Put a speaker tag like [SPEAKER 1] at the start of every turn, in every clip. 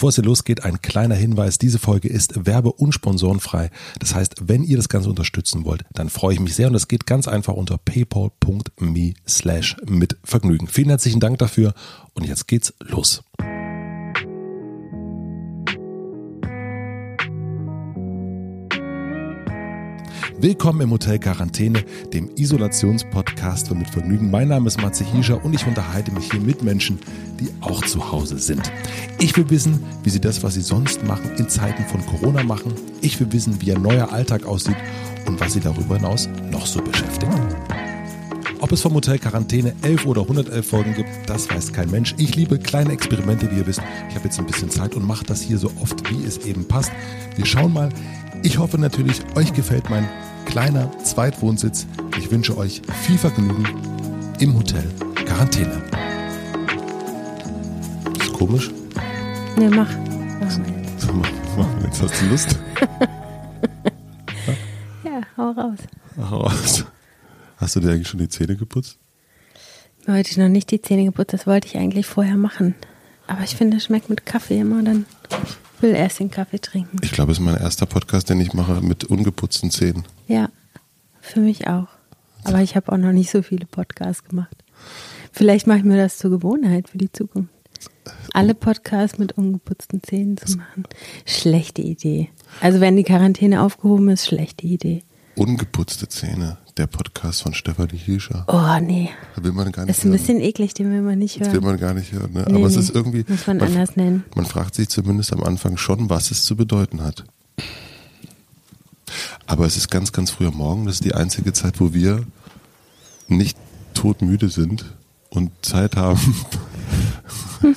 [SPEAKER 1] Bevor es hier losgeht, ein kleiner Hinweis. Diese Folge ist werbe- und sponsorenfrei. Das heißt, wenn ihr das Ganze unterstützen wollt, dann freue ich mich sehr und das geht ganz einfach unter paypal.me slash mit Vergnügen. Vielen herzlichen Dank dafür und jetzt geht's los. Willkommen im Hotel Quarantäne, dem Isolationspodcast von Mit Vergnügen. Mein Name ist Matze Hiescher und ich unterhalte mich hier mit Menschen, die auch zu Hause sind. Ich will wissen, wie sie das, was sie sonst machen, in Zeiten von Corona machen. Ich will wissen, wie ihr neuer Alltag aussieht und was sie darüber hinaus noch so beschäftigt. Ob es vom Hotel Quarantäne 11 oder 111 Folgen gibt, das weiß kein Mensch. Ich liebe kleine Experimente, wie ihr wisst. Ich habe jetzt ein bisschen Zeit und mache das hier so oft, wie es eben passt. Wir schauen mal. Ich hoffe natürlich, euch gefällt mein kleiner Zweitwohnsitz. Ich wünsche euch viel Vergnügen im Hotel Quarantäne. Ist komisch?
[SPEAKER 2] Ne, mach. Mach
[SPEAKER 1] mach, jetzt hast du Lust.
[SPEAKER 2] Ja, hau raus.
[SPEAKER 1] Ach, was? Hast du dir eigentlich schon die Zähne geputzt?
[SPEAKER 2] Heute noch nicht die Zähne geputzt, das wollte ich eigentlich vorher machen. Aber ich finde, es schmeckt mit Kaffee immer, dann ich will erst den Kaffee trinken.
[SPEAKER 1] Ich glaube, es ist mein erster Podcast, den ich mache mit ungeputzten Zähnen.
[SPEAKER 2] Ja, für mich auch. Aber ich habe auch noch nicht so viele Podcasts gemacht. Vielleicht mache ich mir das zur Gewohnheit für die Zukunft. Alle Podcasts mit ungeputzten Zähnen zu machen. Schlechte Idee. Also wenn die Quarantäne aufgehoben ist, schlechte Idee.
[SPEAKER 1] Ungeputzte Zähne, der Podcast von Stefanie Hiescher.
[SPEAKER 2] Oh nee,
[SPEAKER 1] Da will man gar nicht
[SPEAKER 2] ist ein
[SPEAKER 1] hören.
[SPEAKER 2] bisschen eklig, den will man nicht
[SPEAKER 1] Das will
[SPEAKER 2] hören.
[SPEAKER 1] man gar nicht hören. Ne?
[SPEAKER 2] Nee,
[SPEAKER 1] Aber es
[SPEAKER 2] nee.
[SPEAKER 1] ist irgendwie.
[SPEAKER 2] Muss man anders nennen.
[SPEAKER 1] Man fragt sich zumindest am Anfang schon, was es zu bedeuten hat. Aber es ist ganz, ganz früh am Morgen. Das ist die einzige Zeit, wo wir nicht todmüde sind und Zeit haben,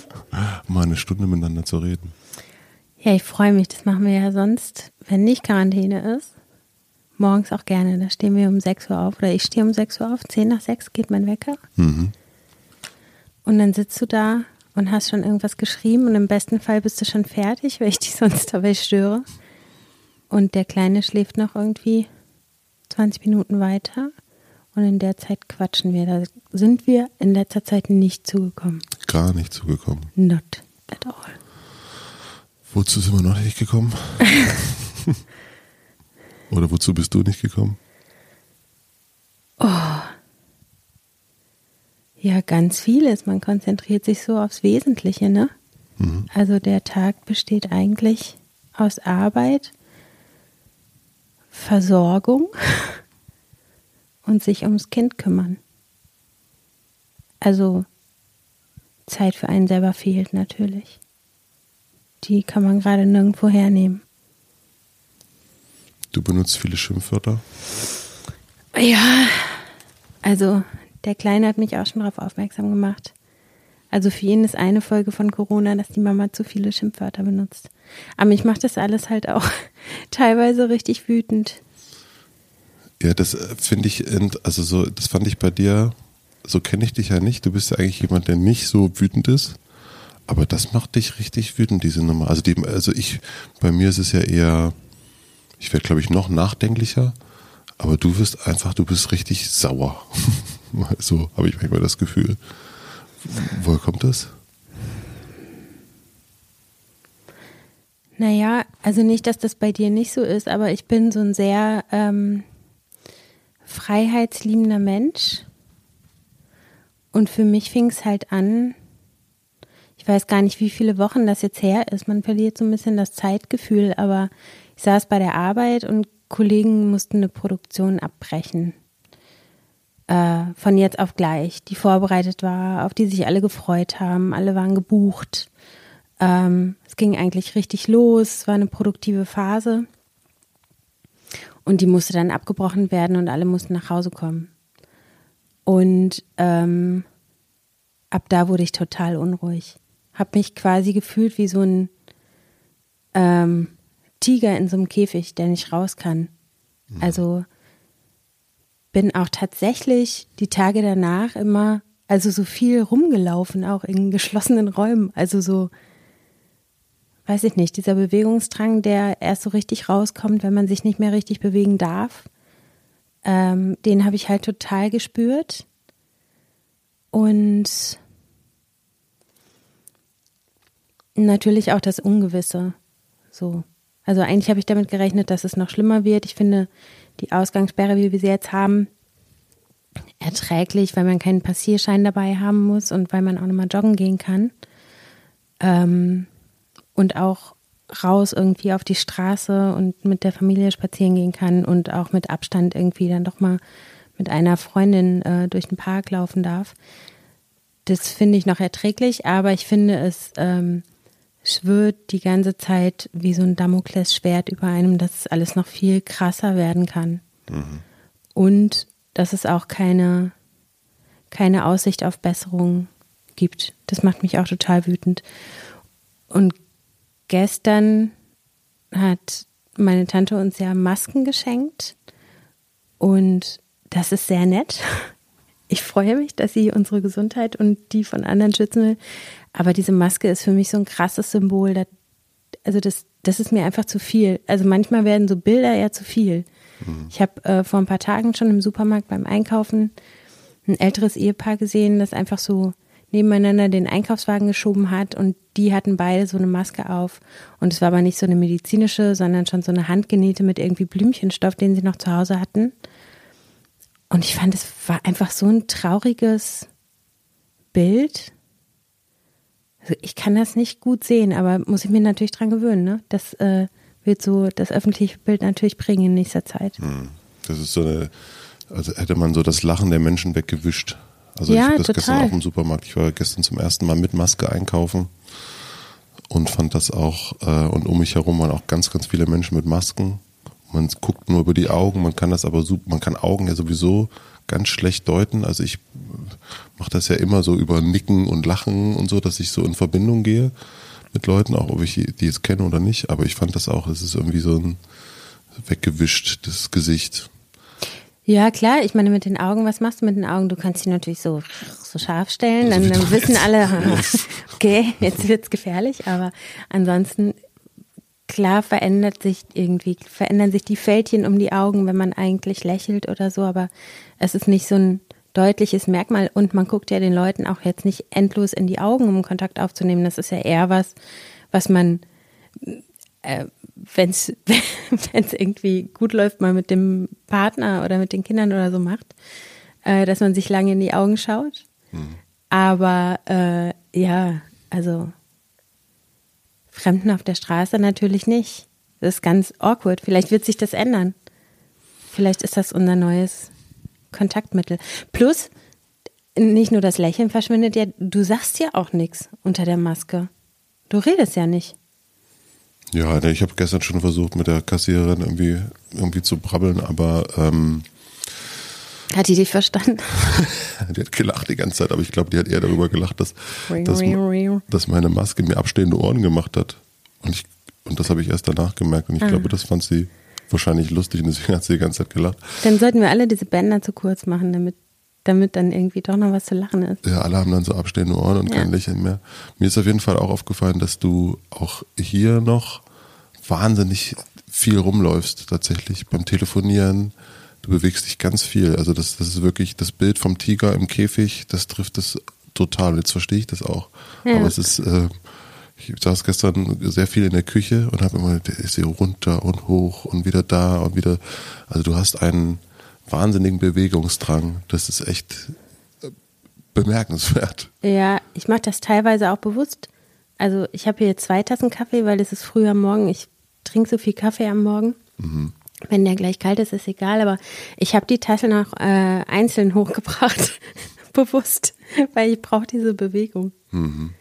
[SPEAKER 1] mal eine Stunde miteinander zu reden.
[SPEAKER 2] Ja, ich freue mich. Das machen wir ja sonst, wenn nicht Quarantäne ist. Morgens auch gerne. Da stehen wir um 6 Uhr auf. Oder ich stehe um 6 Uhr auf. 10 nach 6 geht mein Wecker.
[SPEAKER 1] Mhm.
[SPEAKER 2] Und dann sitzt du da und hast schon irgendwas geschrieben. Und im besten Fall bist du schon fertig, weil ich dich sonst dabei störe. Und der Kleine schläft noch irgendwie 20 Minuten weiter. Und in der Zeit quatschen wir. Da sind wir in letzter Zeit nicht zugekommen.
[SPEAKER 1] Gar nicht zugekommen.
[SPEAKER 2] Not at all.
[SPEAKER 1] Wozu sind wir noch nicht gekommen? Oder wozu bist du nicht gekommen?
[SPEAKER 2] Ja, ganz vieles. Man konzentriert sich so aufs Wesentliche, ne?
[SPEAKER 1] Mhm.
[SPEAKER 2] Also der Tag besteht eigentlich aus Arbeit, Versorgung und sich ums Kind kümmern. Also Zeit für einen selber fehlt natürlich. Die kann man gerade nirgendwo hernehmen.
[SPEAKER 1] Du benutzt viele Schimpfwörter.
[SPEAKER 2] Ja, also der Kleine hat mich auch schon darauf aufmerksam gemacht. Also für ihn ist eine Folge von Corona, dass die Mama zu viele Schimpfwörter benutzt. Aber mich macht das alles halt auch teilweise richtig wütend.
[SPEAKER 1] Ja, das äh, finde ich, also so, das fand ich bei dir, so kenne ich dich ja nicht. Du bist ja eigentlich jemand, der nicht so wütend ist. Aber das macht dich richtig wütend, diese Nummer. Also, die, also ich, bei mir ist es ja eher, ich werde, glaube ich, noch nachdenklicher. Aber du wirst einfach, du bist richtig sauer. so habe ich manchmal das Gefühl. Woher kommt das?
[SPEAKER 2] Naja, also nicht, dass das bei dir nicht so ist, aber ich bin so ein sehr ähm, freiheitsliebender Mensch. Und für mich fing es halt an, ich weiß gar nicht, wie viele Wochen das jetzt her ist. Man verliert so ein bisschen das Zeitgefühl, aber ich saß bei der Arbeit und Kollegen mussten eine Produktion abbrechen. Äh, von jetzt auf gleich, die vorbereitet war, auf die sich alle gefreut haben. Alle waren gebucht. Ähm, es ging eigentlich richtig los, es war eine produktive Phase. Und die musste dann abgebrochen werden und alle mussten nach Hause kommen. Und ähm, ab da wurde ich total unruhig. Hab mich quasi gefühlt wie so ein ähm, Tiger in so einem Käfig, der nicht raus kann. Also bin auch tatsächlich die Tage danach immer, also so viel rumgelaufen, auch in geschlossenen Räumen. Also so, weiß ich nicht, dieser Bewegungsdrang, der erst so richtig rauskommt, wenn man sich nicht mehr richtig bewegen darf, ähm, den habe ich halt total gespürt. Und Natürlich auch das Ungewisse. So. Also eigentlich habe ich damit gerechnet, dass es noch schlimmer wird. Ich finde die Ausgangssperre, wie wir sie jetzt haben, erträglich, weil man keinen Passierschein dabei haben muss und weil man auch nochmal joggen gehen kann. Ähm, und auch raus irgendwie auf die Straße und mit der Familie spazieren gehen kann und auch mit Abstand irgendwie dann doch mal mit einer Freundin äh, durch den Park laufen darf. Das finde ich noch erträglich, aber ich finde es ähm, schwirrt die ganze Zeit wie so ein Damoklesschwert über einem, dass es alles noch viel krasser werden kann. Mhm. Und dass es auch keine, keine Aussicht auf Besserung gibt. Das macht mich auch total wütend. Und gestern hat meine Tante uns ja Masken geschenkt und das ist sehr nett. Ich freue mich, dass sie unsere Gesundheit und die von anderen schützen will. Aber diese Maske ist für mich so ein krasses Symbol. also das, das ist mir einfach zu viel. Also manchmal werden so Bilder eher zu viel. Mhm. Ich habe äh, vor ein paar Tagen schon im Supermarkt beim Einkaufen ein älteres Ehepaar gesehen, das einfach so nebeneinander den Einkaufswagen geschoben hat und die hatten beide so eine Maske auf. Und es war aber nicht so eine medizinische, sondern schon so eine handgenähte mit irgendwie Blümchenstoff, den sie noch zu Hause hatten. Und ich fand, es war einfach so ein trauriges Bild. Also ich kann das nicht gut sehen, aber muss ich mir natürlich dran gewöhnen. Ne? Das äh, wird so das öffentliche Bild natürlich bringen in nächster Zeit. Hm.
[SPEAKER 1] Das ist so eine, also hätte man so das Lachen der Menschen weggewischt. Also ja, ich das total. gestern auch im Supermarkt. Ich war gestern zum ersten Mal mit Maske einkaufen und fand das auch, äh, und um mich herum waren auch ganz, ganz viele Menschen mit Masken. Man guckt nur über die Augen, man kann das aber, man kann Augen ja sowieso ganz schlecht deuten. Also ich mache das ja immer so über Nicken und Lachen und so, dass ich so in Verbindung gehe mit Leuten, auch ob ich die jetzt kenne oder nicht. Aber ich fand das auch, es ist irgendwie so ein weggewischtes Gesicht.
[SPEAKER 2] Ja, klar. Ich meine, mit den Augen, was machst du mit den Augen? Du kannst sie natürlich so, so scharf stellen, dann, dann wissen alle, okay, jetzt wird's gefährlich. Aber ansonsten, klar verändert sich irgendwie, verändern sich die Fältchen um die Augen, wenn man eigentlich lächelt oder so. Aber es ist nicht so ein deutliches Merkmal und man guckt ja den Leuten auch jetzt nicht endlos in die Augen, um Kontakt aufzunehmen. Das ist ja eher was, was man äh, wenn es irgendwie gut läuft, mal mit dem Partner oder mit den Kindern oder so macht, äh, dass man sich lange in die Augen schaut. Mhm. Aber äh, ja, also Fremden auf der Straße natürlich nicht. Das ist ganz awkward. Vielleicht wird sich das ändern. Vielleicht ist das unser neues Kontaktmittel. Plus, nicht nur das Lächeln verschwindet ja, du sagst ja auch nichts unter der Maske. Du redest ja nicht.
[SPEAKER 1] Ja, ich habe gestern schon versucht, mit der Kassiererin irgendwie, irgendwie zu brabbeln, aber ähm,
[SPEAKER 2] hat die dich verstanden?
[SPEAKER 1] die hat gelacht die ganze Zeit, aber ich glaube, die hat eher darüber gelacht, dass, dass, dass, meine Maske mir abstehende Ohren gemacht hat. Und, ich, und das habe ich erst danach gemerkt. Und ich ah. glaube, das fand sie wahrscheinlich lustig und deswegen hat sie die ganze Zeit gelacht.
[SPEAKER 2] Dann sollten wir alle diese Bänder zu kurz machen, damit, damit dann irgendwie doch noch was zu lachen ist.
[SPEAKER 1] Ja, alle haben dann so abstehende Ohren und ja. kein Lächeln mehr. Mir ist auf jeden Fall auch aufgefallen, dass du auch hier noch wahnsinnig viel rumläufst, tatsächlich beim Telefonieren. Du bewegst dich ganz viel. Also das, das ist wirklich das Bild vom Tiger im Käfig, das trifft es total. Jetzt verstehe ich das auch. Ja. Aber es ist, äh, ich saß gestern sehr viel in der Küche und habe immer, ist hier runter und hoch und wieder da und wieder. Also du hast einen wahnsinnigen Bewegungsdrang. Das ist echt äh, bemerkenswert.
[SPEAKER 2] Ja, ich mache das teilweise auch bewusst. Also ich habe hier zwei Tassen Kaffee, weil es ist früh am Morgen. Ich trinke so viel Kaffee am Morgen. Mhm. Wenn der gleich kalt ist, ist egal, aber ich habe die Tasse noch äh, einzeln hochgebracht, bewusst, weil ich brauche diese Bewegung. Mhm.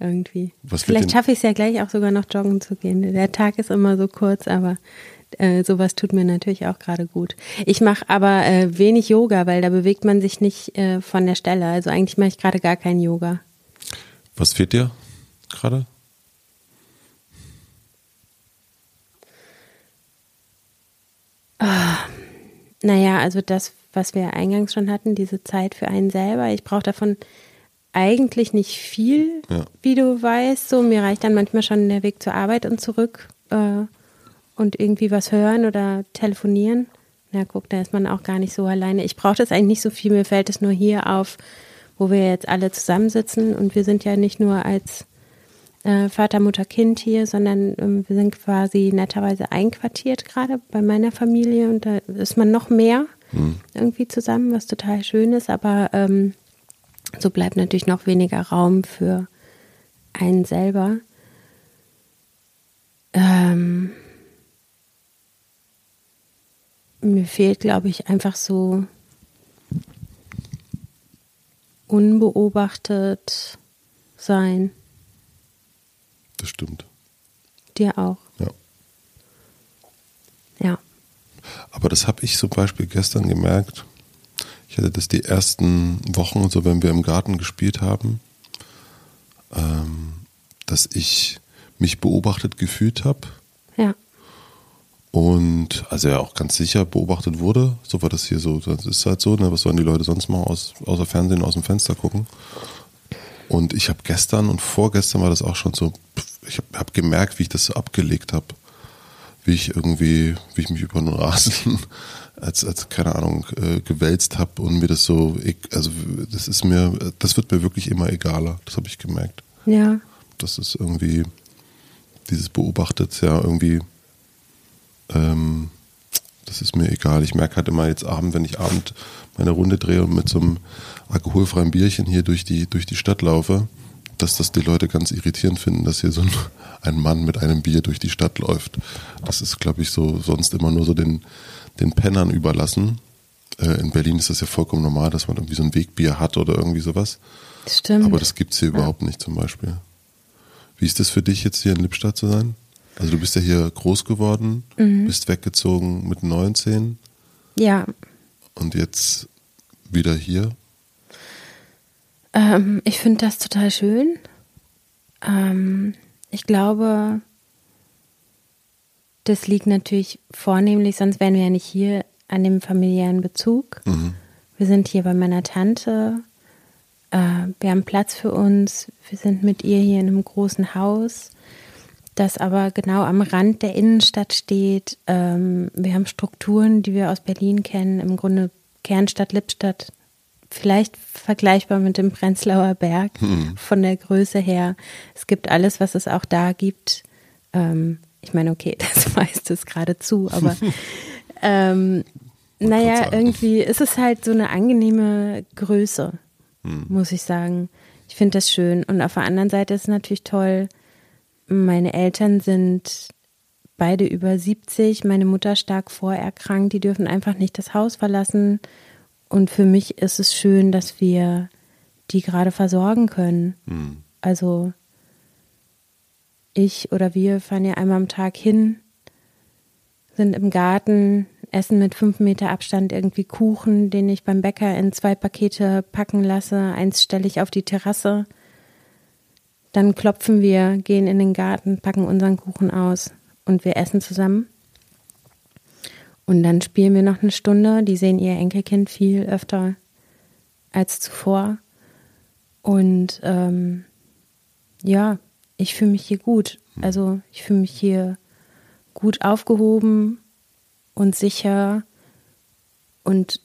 [SPEAKER 2] Irgendwie. Was Vielleicht schaffe ich es ja gleich auch sogar noch joggen zu gehen. Der Tag ist immer so kurz, aber äh, sowas tut mir natürlich auch gerade gut. Ich mache aber äh, wenig Yoga, weil da bewegt man sich nicht äh, von der Stelle. Also eigentlich mache ich gerade gar kein Yoga.
[SPEAKER 1] Was fehlt dir gerade?
[SPEAKER 2] Ah, naja, also das, was wir eingangs schon hatten, diese Zeit für einen selber. Ich brauche davon eigentlich nicht viel, ja. wie du weißt. So, mir reicht dann manchmal schon der Weg zur Arbeit und zurück äh, und irgendwie was hören oder telefonieren. Na guck, da ist man auch gar nicht so alleine. Ich brauche das eigentlich nicht so viel. Mir fällt es nur hier auf, wo wir jetzt alle zusammensitzen und wir sind ja nicht nur als äh, Vater, Mutter, Kind hier, sondern ähm, wir sind quasi netterweise einquartiert gerade bei meiner Familie und da ist man noch mehr mhm. irgendwie zusammen, was total schön ist, aber ähm, so bleibt natürlich noch weniger Raum für einen selber. Ähm, mir fehlt, glaube ich, einfach so unbeobachtet sein.
[SPEAKER 1] Das stimmt.
[SPEAKER 2] Dir auch.
[SPEAKER 1] Ja.
[SPEAKER 2] Ja.
[SPEAKER 1] Aber das habe ich zum Beispiel gestern gemerkt. Ich hatte das die ersten Wochen, so wenn wir im Garten gespielt haben, ähm, dass ich mich beobachtet gefühlt habe.
[SPEAKER 2] Ja.
[SPEAKER 1] Und also ja auch ganz sicher beobachtet wurde. So war das hier so. Das ist halt so, ne? was sollen die Leute sonst machen, aus, außer Fernsehen aus dem Fenster gucken. Und ich habe gestern und vorgestern war das auch schon so, ich habe hab gemerkt, wie ich das so abgelegt habe. Wie ich irgendwie, wie ich mich über den Rasen als, als keine Ahnung, äh, gewälzt habe und mir das so, also das ist mir, das wird mir wirklich immer egaler. Das habe ich gemerkt.
[SPEAKER 2] Ja.
[SPEAKER 1] Das ist irgendwie, dieses Beobachtet ja irgendwie ähm, das ist mir egal. Ich merke halt immer jetzt Abend, wenn ich Abend meine Runde drehe und mit so einem alkoholfreien Bierchen hier durch die, durch die Stadt laufe, dass das die Leute ganz irritierend finden, dass hier so ein, ein Mann mit einem Bier durch die Stadt läuft. Das ist, glaube ich, so sonst immer nur so den, den Pennern überlassen. Äh, in Berlin ist das ja vollkommen normal, dass man irgendwie so ein Wegbier hat oder irgendwie sowas.
[SPEAKER 2] Stimmt.
[SPEAKER 1] Aber das gibt es hier ja. überhaupt nicht zum Beispiel. Wie ist das für dich jetzt hier in Lippstadt zu sein? Also du bist ja hier groß geworden, mhm. bist weggezogen mit 19.
[SPEAKER 2] Ja.
[SPEAKER 1] Und jetzt wieder hier?
[SPEAKER 2] Ähm, ich finde das total schön. Ähm, ich glaube, das liegt natürlich vornehmlich, sonst wären wir ja nicht hier an dem familiären Bezug. Mhm. Wir sind hier bei meiner Tante. Äh, wir haben Platz für uns. Wir sind mit ihr hier in einem großen Haus das aber genau am Rand der Innenstadt steht. Ähm, wir haben Strukturen, die wir aus Berlin kennen, im Grunde Kernstadt, Lippstadt, vielleicht vergleichbar mit dem Prenzlauer Berg hm. von der Größe her. Es gibt alles, was es auch da gibt. Ähm, ich meine, okay, das meiste ist gerade zu, aber ähm, naja, irgendwie ist es halt so eine angenehme Größe, hm. muss ich sagen. Ich finde das schön. Und auf der anderen Seite ist es natürlich toll, meine Eltern sind beide über 70, meine Mutter stark vorerkrankt, die dürfen einfach nicht das Haus verlassen. Und für mich ist es schön, dass wir die gerade versorgen können. Mhm. Also ich oder wir fahren ja einmal am Tag hin, sind im Garten, essen mit fünf Meter Abstand irgendwie Kuchen, den ich beim Bäcker in zwei Pakete packen lasse. Eins stelle ich auf die Terrasse dann klopfen wir, gehen in den Garten, packen unseren Kuchen aus und wir essen zusammen. Und dann spielen wir noch eine Stunde. Die sehen ihr Enkelkind viel öfter als zuvor. Und ähm, ja, ich fühle mich hier gut. Also ich fühle mich hier gut aufgehoben und sicher und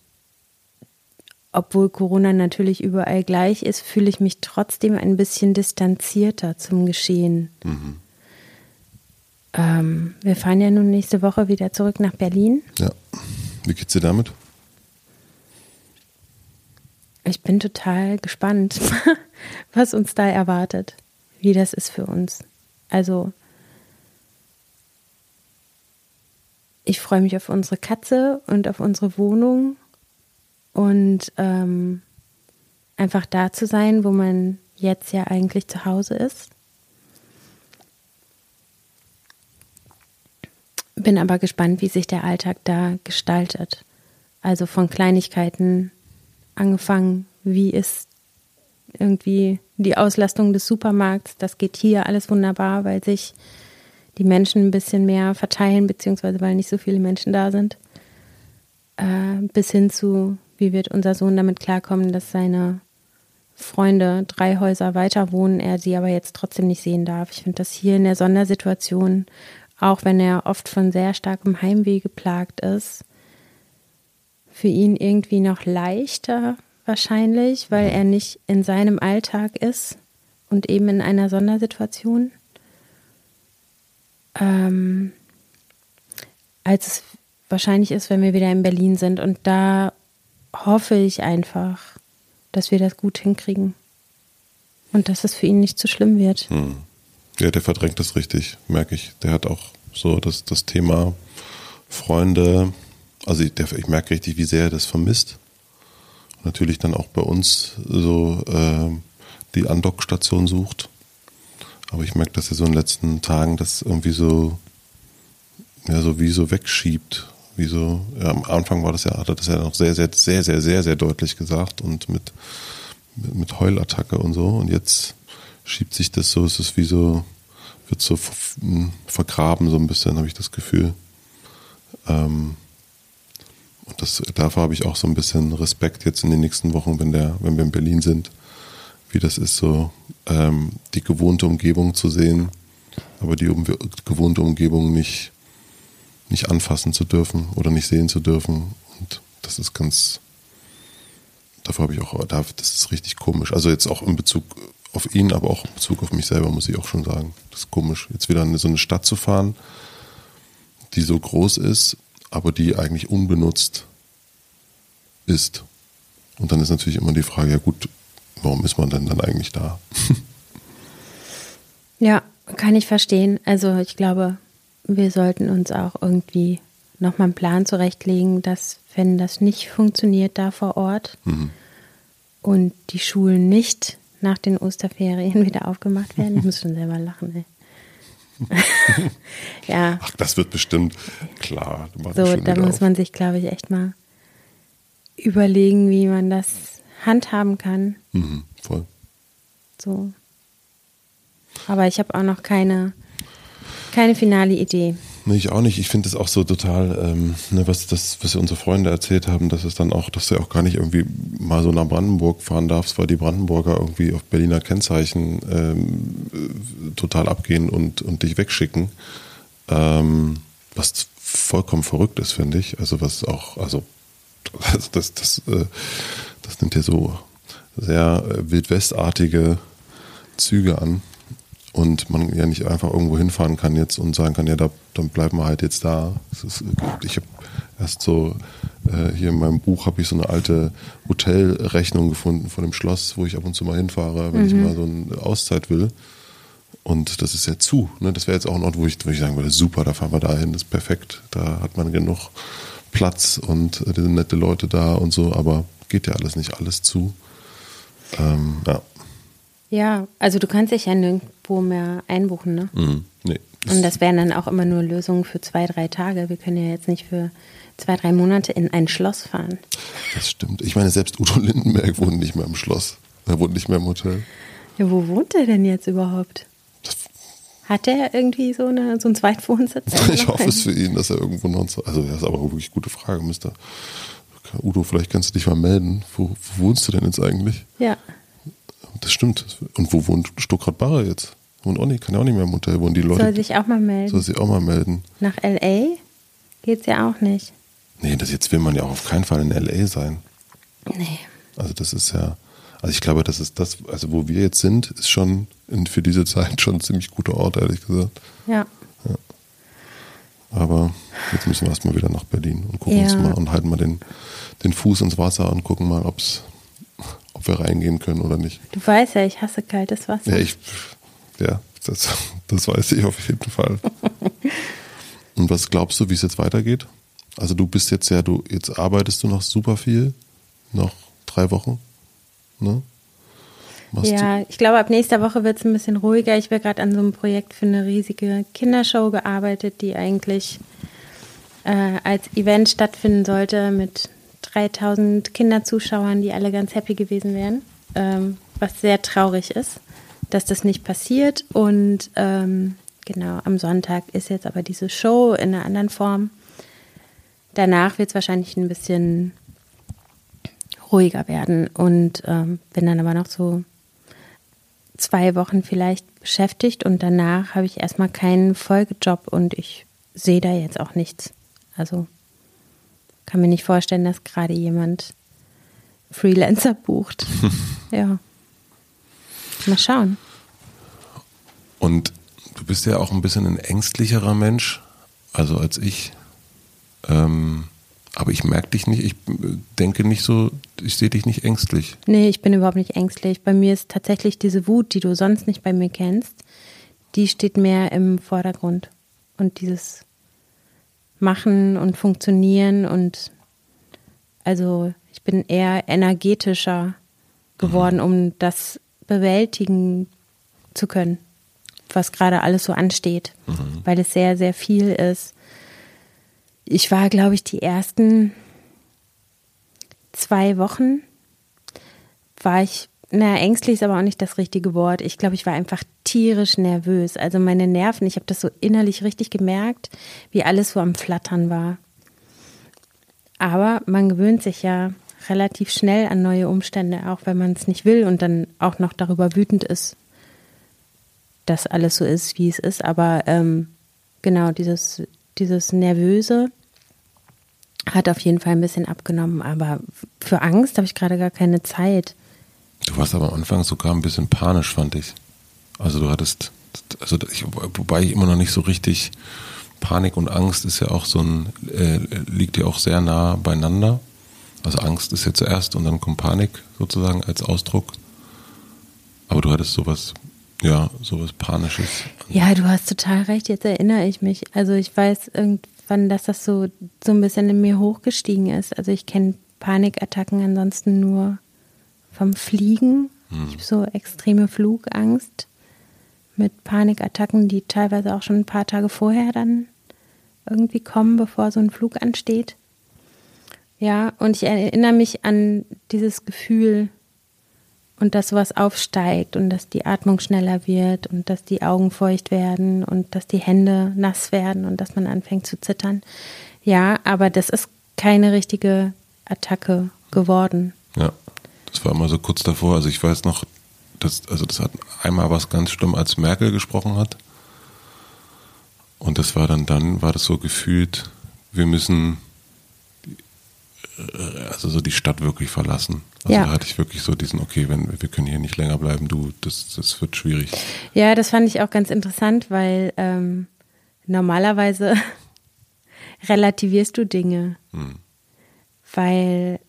[SPEAKER 2] obwohl Corona natürlich überall gleich ist, fühle ich mich trotzdem ein bisschen distanzierter zum Geschehen. Mhm. Ähm, wir fahren ja nun nächste Woche wieder zurück nach Berlin.
[SPEAKER 1] Ja. Wie geht's dir damit?
[SPEAKER 2] Ich bin total gespannt, was uns da erwartet, wie das ist für uns. Also, ich freue mich auf unsere Katze und auf unsere Wohnung und ähm, einfach da zu sein, wo man jetzt ja eigentlich zu Hause ist. Bin aber gespannt, wie sich der Alltag da gestaltet. Also von Kleinigkeiten angefangen, wie ist irgendwie die Auslastung des Supermarkts. Das geht hier alles wunderbar, weil sich die Menschen ein bisschen mehr verteilen, beziehungsweise weil nicht so viele Menschen da sind. Äh, bis hin zu, wie wird unser Sohn damit klarkommen, dass seine Freunde drei Häuser weiter wohnen, er sie aber jetzt trotzdem nicht sehen darf. Ich finde das hier in der Sondersituation, auch wenn er oft von sehr starkem Heimweh geplagt ist, für ihn irgendwie noch leichter wahrscheinlich, weil er nicht in seinem Alltag ist, und eben in einer Sondersituation, ähm, als es wahrscheinlich ist, wenn wir wieder in Berlin sind. Und da hoffe ich einfach, dass wir das gut hinkriegen und dass es für ihn nicht zu schlimm wird.
[SPEAKER 1] Hm. Ja, der verdrängt das richtig, merke ich. Der hat auch so das, das Thema Freunde, also ich, der, ich merke richtig, wie sehr er das vermisst. Natürlich dann auch bei uns so äh, die Andockstation sucht. Aber ich merke, dass er so in den letzten Tagen das irgendwie so, ja, so wie so wegschiebt. Wie so, ja, am Anfang war das ja, hat er das ja noch sehr, sehr, sehr, sehr, sehr, sehr deutlich gesagt und mit, mit, mit Heulattacke und so. Und jetzt schiebt sich das so, es ist wie so, wird so vergraben, so ein bisschen, habe ich das Gefühl. Ähm, und das, dafür habe ich auch so ein bisschen Respekt jetzt in den nächsten Wochen, wenn, der, wenn wir in Berlin sind, wie das ist, so ähm, die gewohnte Umgebung zu sehen, aber die um, gewohnte Umgebung nicht, nicht anfassen zu dürfen oder nicht sehen zu dürfen. Und das ist ganz, dafür habe ich auch, das ist richtig komisch. Also jetzt auch in Bezug auf ihn, aber auch in Bezug auf mich selber, muss ich auch schon sagen. Das ist komisch, jetzt wieder in so eine Stadt zu fahren, die so groß ist, aber die eigentlich unbenutzt ist. Und dann ist natürlich immer die Frage, ja gut, warum ist man denn dann eigentlich da?
[SPEAKER 2] ja, kann ich verstehen. Also ich glaube, wir sollten uns auch irgendwie nochmal einen Plan zurechtlegen, dass wenn das nicht funktioniert da vor Ort mhm. und die Schulen nicht nach den Osterferien wieder aufgemacht werden, ich muss schon selber lachen, ey. ja.
[SPEAKER 1] Ach, das wird bestimmt klar.
[SPEAKER 2] So, da muss auf. man sich, glaube ich, echt mal überlegen, wie man das handhaben kann.
[SPEAKER 1] Mhm, voll.
[SPEAKER 2] So. Aber ich habe auch noch keine, keine finale Idee.
[SPEAKER 1] Nee, ich auch nicht. Ich finde es auch so total, ähm, ne, was das, was unsere Freunde erzählt haben, dass es dann auch, dass du auch gar nicht irgendwie mal so nach Brandenburg fahren darfst, weil die Brandenburger irgendwie auf Berliner Kennzeichen ähm, äh, total abgehen und, und dich wegschicken. Ähm, was vollkommen verrückt ist, finde ich. Also was auch, also das, das, das, äh, das nimmt ja so sehr äh, wildwestartige Züge an und man ja nicht einfach irgendwo hinfahren kann jetzt und sagen kann, ja, da, dann bleiben wir halt jetzt da. Ist, ich habe erst so, äh, hier in meinem Buch habe ich so eine alte Hotelrechnung gefunden von dem Schloss, wo ich ab und zu mal hinfahre, wenn mhm. ich mal so eine Auszeit will. Und das ist ja zu. Ne? Das wäre jetzt auch ein Ort, wo ich, wo ich sagen würde, super, da fahren wir dahin, das ist perfekt. Da hat man genug Platz und äh, nette Leute da und so, aber geht ja alles nicht alles zu. Ähm, ja.
[SPEAKER 2] Ja, also du kannst dich ja nirgendwo mehr einbuchen, ne?
[SPEAKER 1] Mhm. Nee.
[SPEAKER 2] Und das wären dann auch immer nur Lösungen für zwei, drei Tage. Wir können ja jetzt nicht für zwei, drei Monate in ein Schloss fahren.
[SPEAKER 1] Das stimmt. Ich meine, selbst Udo Lindenberg wohnt nicht mehr im Schloss. Er wohnt nicht mehr im Hotel.
[SPEAKER 2] Ja, wo wohnt er denn jetzt überhaupt? Hat er irgendwie so, eine, so einen Zweitwohnsitz?
[SPEAKER 1] ich hoffe es für ihn, dass er irgendwo noch. Also, das ist aber wirklich eine gute Frage, Mister. Udo, vielleicht kannst du dich mal melden. Wo, wo wohnst du denn jetzt eigentlich?
[SPEAKER 2] Ja.
[SPEAKER 1] Das stimmt. Und wo wohnt Stuttgart Barre jetzt? Wohnt auch nicht, kann ja auch nicht mehr im Hotel wohnen. Die Leute.
[SPEAKER 2] Soll sich auch mal melden.
[SPEAKER 1] Soll sich auch mal melden.
[SPEAKER 2] Nach L.A. geht's ja auch nicht.
[SPEAKER 1] Nee, das jetzt will man ja auch auf keinen Fall in L.A. sein.
[SPEAKER 2] Nee.
[SPEAKER 1] Also das ist ja, also ich glaube, das ist das, also wo wir jetzt sind, ist schon in, für diese Zeit schon ein ziemlich guter Ort, ehrlich gesagt.
[SPEAKER 2] Ja.
[SPEAKER 1] ja. Aber jetzt müssen wir erstmal wieder nach Berlin und gucken ja. uns mal und halten mal den, den Fuß ins Wasser und gucken mal, ob's, ob wir reingehen können oder nicht.
[SPEAKER 2] Du weißt ja, ich hasse kaltes Wasser.
[SPEAKER 1] Ja, ich, ja das, das weiß ich auf jeden Fall. und was glaubst du, wie es jetzt weitergeht? Also du bist jetzt ja, du, jetzt arbeitest du noch super viel, noch drei Wochen, ne?
[SPEAKER 2] Machst ja, du? ich glaube, ab nächster Woche wird es ein bisschen ruhiger. Ich habe gerade an so einem Projekt für eine riesige Kindershow gearbeitet, die eigentlich äh, als Event stattfinden sollte mit 3000 Kinderzuschauern, die alle ganz happy gewesen wären. Ähm, was sehr traurig ist, dass das nicht passiert. Und ähm, genau, am Sonntag ist jetzt aber diese Show in einer anderen Form. Danach wird es wahrscheinlich ein bisschen ruhiger werden und ähm, bin dann aber noch so zwei Wochen vielleicht beschäftigt und danach habe ich erstmal keinen Folgejob und ich sehe da jetzt auch nichts. Also kann mir nicht vorstellen, dass gerade jemand Freelancer bucht. ja. Mal schauen.
[SPEAKER 1] Und du bist ja auch ein bisschen ein ängstlicherer Mensch, also als ich. Ähm, aber ich merke dich nicht, ich denke nicht so, ich sehe dich nicht ängstlich.
[SPEAKER 2] Nee, ich bin überhaupt nicht ängstlich. Bei mir ist tatsächlich diese Wut, die du sonst nicht bei mir kennst, die steht mehr im Vordergrund. Und dieses Machen und Funktionieren und also ich bin eher energetischer geworden, mhm. um das bewältigen zu können, was gerade alles so ansteht, mhm. weil es sehr, sehr viel ist ich war, glaube ich, die ersten zwei Wochen war ich, naja, ängstlich ist aber auch nicht das richtige Wort. Ich glaube, ich war einfach tierisch nervös. Also meine Nerven, ich habe das so innerlich richtig gemerkt, wie alles so am Flattern war. Aber man gewöhnt sich ja relativ schnell an neue Umstände, auch wenn man es nicht will und dann auch noch darüber wütend ist, dass alles so ist, wie es ist. Aber ähm, genau, dieses dieses Nervöse hat auf jeden Fall ein bisschen abgenommen, aber für Angst habe ich gerade gar keine Zeit.
[SPEAKER 1] Du warst aber am Anfang sogar ein bisschen panisch, fand ich. Also du hattest, also ich, wobei ich immer noch nicht so richtig, Panik und Angst ist ja auch so ein, äh, liegt ja auch sehr nah beieinander. Also Angst ist ja zuerst und dann kommt Panik sozusagen als Ausdruck. Aber du hattest sowas ja, sowas Panisches.
[SPEAKER 2] Ja, du hast total recht, jetzt erinnere ich mich. Also ich weiß irgendwann, dass das so, so ein bisschen in mir hochgestiegen ist. Also ich kenne Panikattacken ansonsten nur vom Fliegen. Hm. Ich habe so extreme Flugangst mit Panikattacken, die teilweise auch schon ein paar Tage vorher dann irgendwie kommen, bevor so ein Flug ansteht. Ja, und ich erinnere mich an dieses Gefühl, und dass sowas aufsteigt und dass die Atmung schneller wird und dass die Augen feucht werden und dass die Hände nass werden und dass man anfängt zu zittern. Ja, aber das ist keine richtige Attacke geworden.
[SPEAKER 1] Ja, das war immer so kurz davor. Also ich weiß noch, dass, also das hat einmal was ganz schlimm, als Merkel gesprochen hat. Und das war dann, dann war das so gefühlt, wir müssen äh, also so die Stadt wirklich verlassen. Also ja. da hatte ich wirklich so diesen, okay, wenn wir können hier nicht länger bleiben, du, das, das wird schwierig.
[SPEAKER 2] Ja, das fand ich auch ganz interessant, weil ähm, normalerweise relativierst du Dinge. Hm. Weil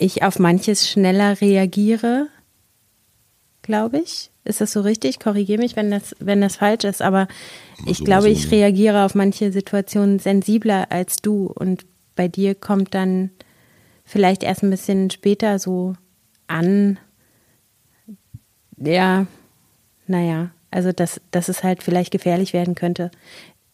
[SPEAKER 2] ich auf manches schneller reagiere, glaube ich. Ist das so richtig? Korrigiere mich, wenn das, wenn das falsch ist. Aber ich so glaube, so, ich reagiere auf manche Situationen sensibler als du. Und bei dir kommt dann vielleicht erst ein bisschen später so an. Ja, naja, also dass, dass es halt vielleicht gefährlich werden könnte.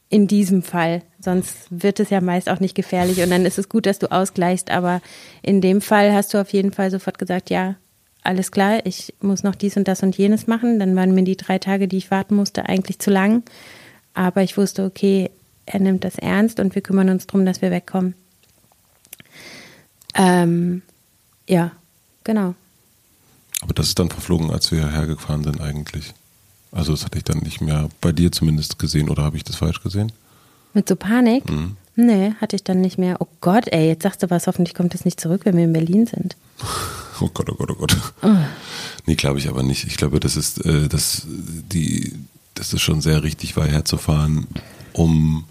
[SPEAKER 2] In diesem Fall. Sonst wird es ja meist auch nicht gefährlich und dann ist es gut, dass du ausgleichst. Aber in dem Fall hast du auf jeden Fall sofort gesagt, ja, alles klar, ich muss noch dies und das und jenes machen. Dann waren mir die drei Tage, die ich warten musste, eigentlich zu lang. Aber ich wusste, okay, er nimmt das ernst und wir kümmern uns darum, dass wir wegkommen. Ähm, ja, genau.
[SPEAKER 1] Aber das ist dann verflogen, als wir hergefahren sind eigentlich. Also das hatte ich dann nicht mehr bei dir zumindest gesehen oder habe ich das falsch gesehen?
[SPEAKER 2] Mit so Panik? Mhm. Nee, hatte ich dann nicht mehr. Oh Gott, ey, jetzt sagst du was, hoffentlich kommt es nicht zurück, wenn wir in Berlin sind.
[SPEAKER 1] Oh Gott, oh Gott, oh Gott. Oh. Nee, glaube ich aber nicht. Ich glaube, das ist, äh, das, die, das ist schon sehr richtig war, herzufahren, um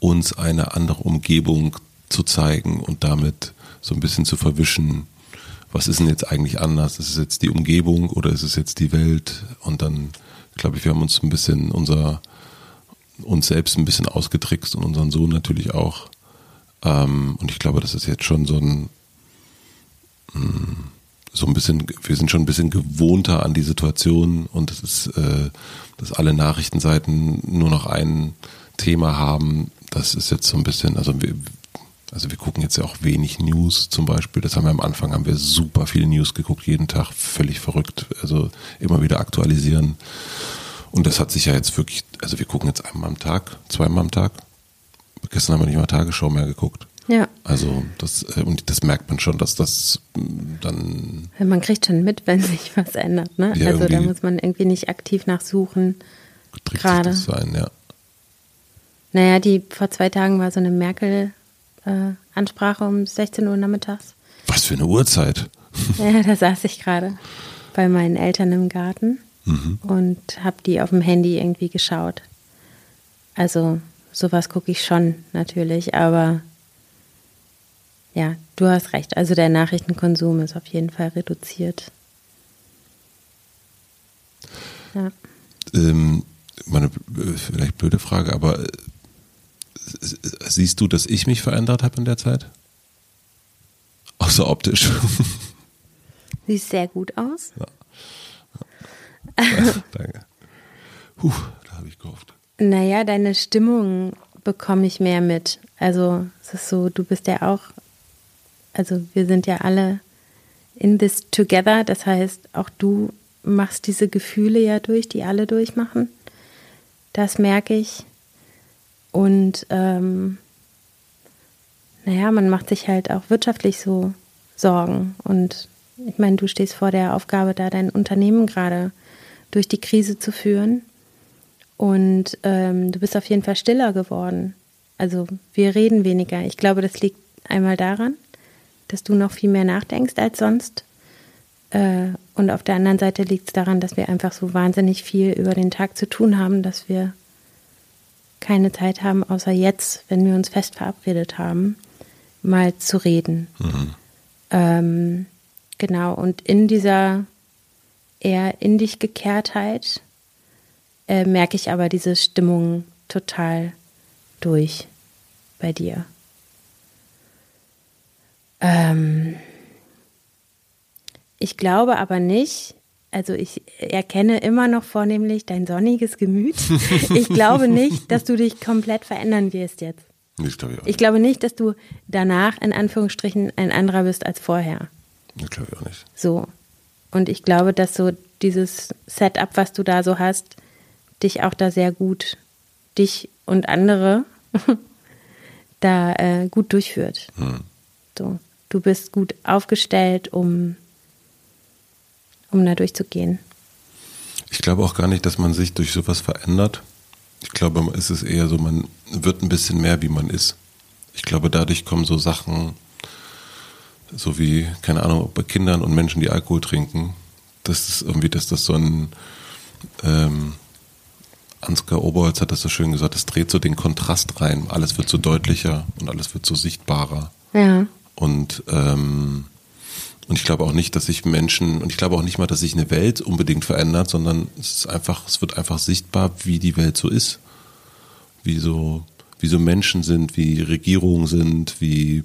[SPEAKER 1] uns eine andere Umgebung zu zeigen und damit so ein bisschen zu verwischen, was ist denn jetzt eigentlich anders? Ist es jetzt die Umgebung oder ist es jetzt die Welt? Und dann, glaube ich, wir haben uns ein bisschen unser, uns selbst ein bisschen ausgetrickst und unseren Sohn natürlich auch. Ähm, und ich glaube, das ist jetzt schon so ein, mm, so ein bisschen, wir sind schon ein bisschen gewohnter an die Situation und es ist, äh, dass alle Nachrichtenseiten nur noch ein Thema haben. Das ist jetzt so ein bisschen, also wir, also wir gucken jetzt ja auch wenig News zum Beispiel. Das haben wir am Anfang, haben wir super viele News geguckt, jeden Tag völlig verrückt. Also immer wieder aktualisieren. Und das hat sich ja jetzt wirklich, also wir gucken jetzt einmal am Tag, zweimal am Tag. Gestern haben wir nicht mal Tagesschau mehr geguckt.
[SPEAKER 2] Ja.
[SPEAKER 1] Also das, äh, und das merkt man schon, dass das mm, dann.
[SPEAKER 2] Man kriegt schon mit, wenn sich was ändert, ne? Ja, also da muss man irgendwie nicht aktiv nachsuchen. Gerade.
[SPEAKER 1] Sein, ja.
[SPEAKER 2] Naja, die vor zwei Tagen war so eine Merkel äh, Ansprache um 16 Uhr nachmittags.
[SPEAKER 1] Was für eine Uhrzeit?
[SPEAKER 2] ja, da saß ich gerade bei meinen Eltern im Garten. mhm. und habe die auf dem Handy irgendwie geschaut. Also sowas gucke ich schon natürlich, aber ja, du hast recht. Also der Nachrichtenkonsum ist auf jeden Fall reduziert.
[SPEAKER 1] Ja. Ähm, meine vielleicht blöde Frage, aber äh, siehst du, dass ich mich verändert habe in der Zeit? Außer optisch.
[SPEAKER 2] Siehst sehr gut aus. Ja.
[SPEAKER 1] Danke. Puh, da habe ich gehofft.
[SPEAKER 2] Naja, deine Stimmung bekomme ich mehr mit. Also es ist so, du bist ja auch, also wir sind ja alle in this together. Das heißt, auch du machst diese Gefühle ja durch, die alle durchmachen. Das merke ich. Und ähm, naja, man macht sich halt auch wirtschaftlich so Sorgen. Und ich meine, du stehst vor der Aufgabe, da dein Unternehmen gerade durch die Krise zu führen. Und ähm, du bist auf jeden Fall stiller geworden. Also wir reden weniger. Ich glaube, das liegt einmal daran, dass du noch viel mehr nachdenkst als sonst. Äh, und auf der anderen Seite liegt es daran, dass wir einfach so wahnsinnig viel über den Tag zu tun haben, dass wir keine Zeit haben, außer jetzt, wenn wir uns fest verabredet haben, mal zu reden. Mhm. Ähm, genau, und in dieser eher in dich Gekehrtheit äh, merke ich aber diese Stimmung total durch bei dir. Ähm, ich glaube aber nicht, also ich erkenne immer noch vornehmlich dein sonniges Gemüt. Ich glaube nicht, dass du dich komplett verändern wirst jetzt.
[SPEAKER 1] Ich glaube,
[SPEAKER 2] ich glaube nicht, dass du danach in Anführungsstrichen ein anderer bist als vorher.
[SPEAKER 1] Ich glaube ich auch nicht.
[SPEAKER 2] So. Und ich glaube, dass so dieses Setup, was du da so hast, dich auch da sehr gut, dich und andere da äh, gut durchführt. Hm. So, du bist gut aufgestellt, um, um da durchzugehen.
[SPEAKER 1] Ich glaube auch gar nicht, dass man sich durch sowas verändert. Ich glaube, es ist eher so, man wird ein bisschen mehr, wie man ist. Ich glaube, dadurch kommen so Sachen, so wie, keine Ahnung, bei Kindern und Menschen, die Alkohol trinken, das ist irgendwie, dass das so ein, ähm, Ansgar Oberholz hat das so schön gesagt, es dreht so den Kontrast rein. Alles wird so deutlicher und alles wird so sichtbarer.
[SPEAKER 2] Ja.
[SPEAKER 1] Und, ähm, und ich glaube auch nicht, dass sich Menschen, und ich glaube auch nicht mal, dass sich eine Welt unbedingt verändert, sondern es ist einfach, es wird einfach sichtbar, wie die Welt so ist. Wie so, wie so Menschen sind, wie Regierungen sind, wie,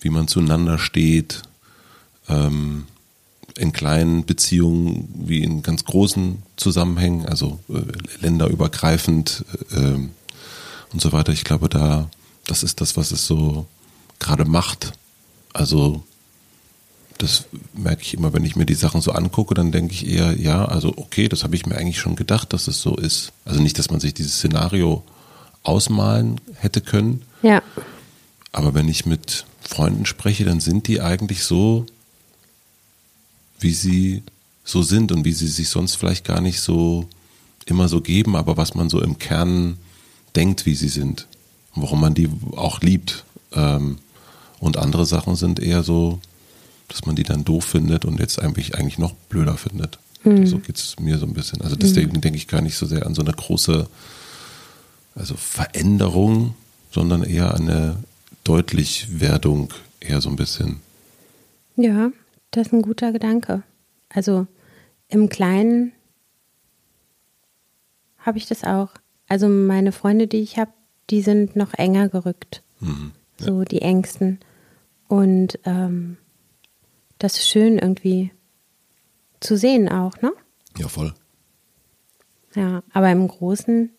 [SPEAKER 1] wie man zueinander steht. Ähm, in kleinen Beziehungen wie in ganz großen Zusammenhängen, also äh, länderübergreifend äh, und so weiter. Ich glaube, da, das ist das, was es so gerade macht. Also, das merke ich immer, wenn ich mir die Sachen so angucke, dann denke ich eher, ja, also okay, das habe ich mir eigentlich schon gedacht, dass es so ist. Also nicht, dass man sich dieses Szenario ausmalen hätte können.
[SPEAKER 2] Ja.
[SPEAKER 1] Aber wenn ich mit Freunden spreche, dann sind die eigentlich so, wie sie so sind und wie sie sich sonst vielleicht gar nicht so immer so geben, aber was man so im Kern denkt, wie sie sind. Und warum man die auch liebt. Ähm, und andere Sachen sind eher so, dass man die dann doof findet und jetzt eigentlich, eigentlich noch blöder findet. Mhm. So geht es mir so ein bisschen. Also deswegen mhm. denke ich gar nicht so sehr an so eine große also Veränderung, sondern eher eine Deutlichwerdung, eher so ein bisschen.
[SPEAKER 2] Ja, das ist ein guter Gedanke. Also im Kleinen habe ich das auch. Also meine Freunde, die ich habe, die sind noch enger gerückt. Mhm, ja. So die Ängsten. Und ähm, das ist schön irgendwie zu sehen auch, ne?
[SPEAKER 1] Ja, voll.
[SPEAKER 2] Ja, aber im Großen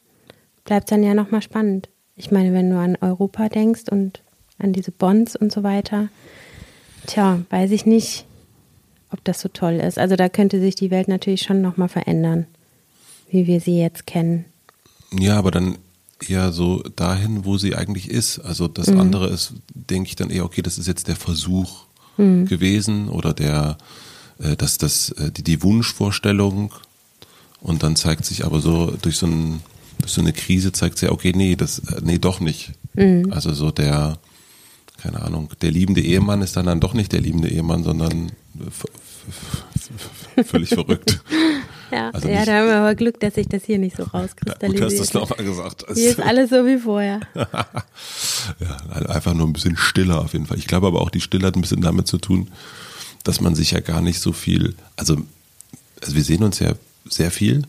[SPEAKER 2] bleibt es dann ja nochmal spannend. Ich meine, wenn du an Europa denkst und an diese Bonds und so weiter, tja, weiß ich nicht, ob das so toll ist. Also da könnte sich die Welt natürlich schon nochmal verändern, wie wir sie jetzt kennen.
[SPEAKER 1] Ja, aber dann eher so dahin, wo sie eigentlich ist. Also das mhm. andere ist, denke ich dann eher, okay, das ist jetzt der Versuch mhm. gewesen oder der, äh, dass das, äh, die, die Wunschvorstellung und dann zeigt sich aber so durch so, ein, durch so eine Krise zeigt sich, okay, nee, das, äh, nee, doch nicht. Mhm. Also so der, keine Ahnung, der liebende Ehemann ist dann dann doch nicht der liebende Ehemann, sondern völlig verrückt.
[SPEAKER 2] Ja,
[SPEAKER 1] Also
[SPEAKER 2] ja
[SPEAKER 1] nicht-
[SPEAKER 2] da haben wir aber Glück, dass sich das hier nicht so
[SPEAKER 1] Gut, dass du
[SPEAKER 2] rauskristallisiert.
[SPEAKER 1] es nochmal gesagt hast.
[SPEAKER 2] hier ist alles so wie vorher.
[SPEAKER 1] Ja, einfach nur ein bisschen stiller auf jeden Fall. Ich glaube aber auch, die Stille hat ein bisschen damit zu tun, dass man sich ja gar nicht so viel, also, also wir sehen uns ja sehr viel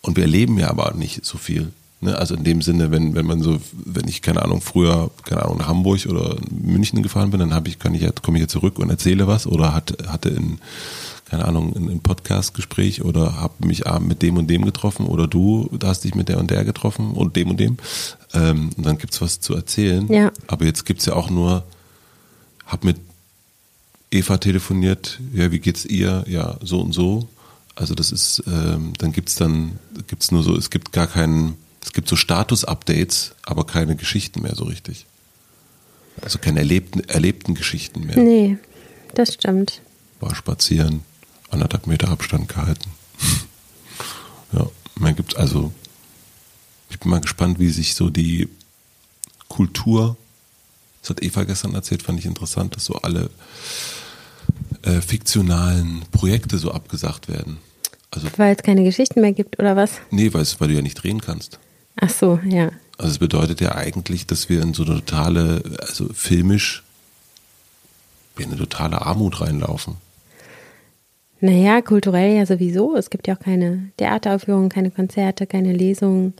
[SPEAKER 1] und wir erleben ja aber nicht so viel. Ne? Also in dem Sinne, wenn, wenn man so, wenn ich, keine Ahnung, früher, keine Ahnung, nach Hamburg oder München gefahren bin, dann habe ich, kann ich ja, komme ich ja zurück und erzähle was oder hat, hatte in, keine Ahnung, in ein Podcast-Gespräch oder habe mich mit dem und dem getroffen oder du hast dich mit der und der getroffen und dem und dem. Ähm, und dann gibt's was zu erzählen.
[SPEAKER 2] Ja.
[SPEAKER 1] Aber jetzt gibt's ja auch nur, hab mit Eva telefoniert, ja, wie geht's ihr? Ja, so und so. Also das ist, ähm, dann gibt's dann, gibt's nur so, es gibt gar keinen, es gibt so Status-Updates, aber keine Geschichten mehr so richtig. Also keine erlebten, erlebten Geschichten mehr.
[SPEAKER 2] Nee, das stimmt.
[SPEAKER 1] War spazieren, anderthalb Meter Abstand gehalten. ja, man gibt also, ich bin mal gespannt, wie sich so die Kultur, das hat Eva gestern erzählt, fand ich interessant, dass so alle äh, fiktionalen Projekte so abgesagt werden. Also,
[SPEAKER 2] Weil es keine Geschichten mehr gibt, oder was?
[SPEAKER 1] nee, weil, weil du ja nicht drehen kannst.
[SPEAKER 2] Ach so, ja.
[SPEAKER 1] Also es bedeutet ja eigentlich, dass wir in so eine totale, also filmisch, in eine totale Armut reinlaufen.
[SPEAKER 2] Naja, kulturell ja sowieso. Es gibt ja auch keine Theateraufführungen, keine Konzerte, keine Lesungen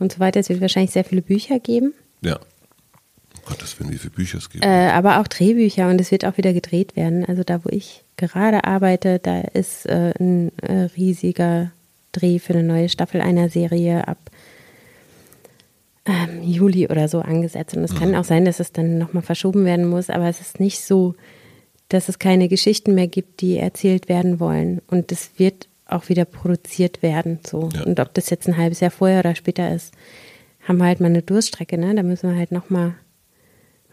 [SPEAKER 2] und so weiter. Es wird wahrscheinlich sehr viele Bücher geben,
[SPEAKER 1] Ja. Um Gottes Willen, wie viele Bücher es gibt.
[SPEAKER 2] äh, aber auch Drehbücher und es wird auch wieder gedreht werden. Also da, wo ich gerade arbeite, da ist äh, ein äh, riesiger Dreh für eine neue Staffel einer Serie ab ähm, Juli oder so angesetzt. Und es kann auch sein, dass es dann nochmal verschoben werden muss, aber es ist nicht so, dass es keine Geschichten mehr gibt, die erzählt werden wollen. Und es wird auch wieder produziert werden. So.
[SPEAKER 1] Ja.
[SPEAKER 2] Und ob das jetzt ein halbes Jahr vorher oder später ist, haben wir halt mal eine Durststrecke, ne? Da müssen wir halt nochmal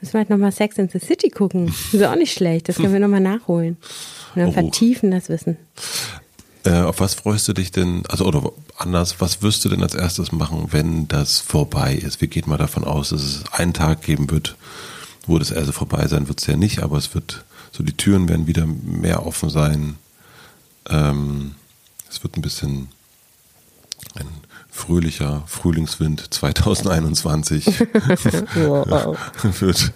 [SPEAKER 2] müssen wir halt nochmal Sex in the City gucken. Das ist auch nicht schlecht. Das können wir nochmal nachholen. Und dann
[SPEAKER 1] Oh.
[SPEAKER 2] vertiefen das Wissen.
[SPEAKER 1] Äh, auf was freust du dich denn, also oder anders, was wirst du denn als erstes machen, wenn das vorbei ist? Wir gehen mal davon aus, dass es einen Tag geben wird, wo das also vorbei sein wird es ja nicht, aber es wird, so die Türen werden wieder mehr offen sein. Ähm, es wird ein bisschen ein fröhlicher Frühlingswind 2021
[SPEAKER 2] Wow.
[SPEAKER 1] wird,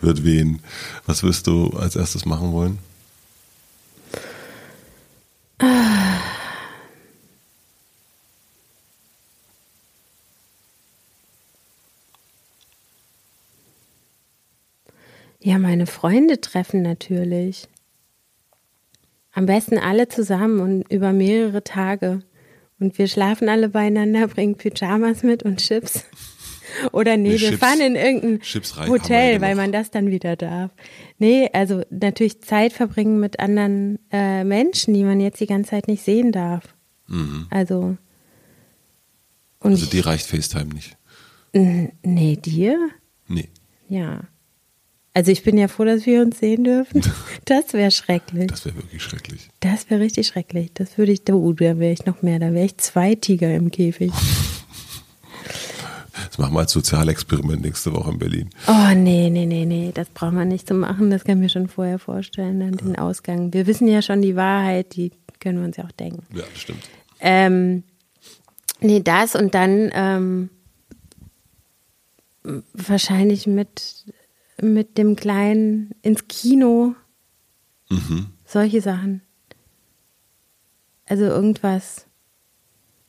[SPEAKER 1] wird wehen. Was wirst du als erstes machen wollen?
[SPEAKER 2] Ja, meine Freunde treffen natürlich. Am besten alle zusammen und über mehrere Tage. Und wir schlafen alle beieinander, bringen Pyjamas mit und Chips. Oder nee,
[SPEAKER 1] Nee,
[SPEAKER 2] wir
[SPEAKER 1] Chips-
[SPEAKER 2] fahren in irgendein Hotel, weil man das dann wieder darf. Nee, also natürlich Zeit verbringen mit anderen äh, Menschen, die man jetzt die ganze Zeit nicht sehen darf. Also. Und
[SPEAKER 1] Also dir reicht FaceTime nicht.
[SPEAKER 2] ich, nee, dir?
[SPEAKER 1] Nee.
[SPEAKER 2] Ja. Also ich bin ja froh, dass wir uns sehen dürfen. Das wäre schrecklich.
[SPEAKER 1] Das wäre wirklich schrecklich.
[SPEAKER 2] Das wäre richtig schrecklich. Das würde ich, oh, da wäre ich noch mehr. Da wäre ich zwei Tiger im Käfig.
[SPEAKER 1] Das machen wir als Sozialexperiment nächste Woche in Berlin.
[SPEAKER 2] Oh, nee, nee, nee, nee. Das braucht man nicht zu machen. Das kann ich mir schon vorher vorstellen, dann den Ausgang. Wir wissen ja schon die Wahrheit, die können wir uns ja auch denken.
[SPEAKER 1] Ja, das stimmt.
[SPEAKER 2] Ähm, nee, das und dann ähm, wahrscheinlich mit, mit dem Kleinen ins Kino. Solche Sachen. Also irgendwas,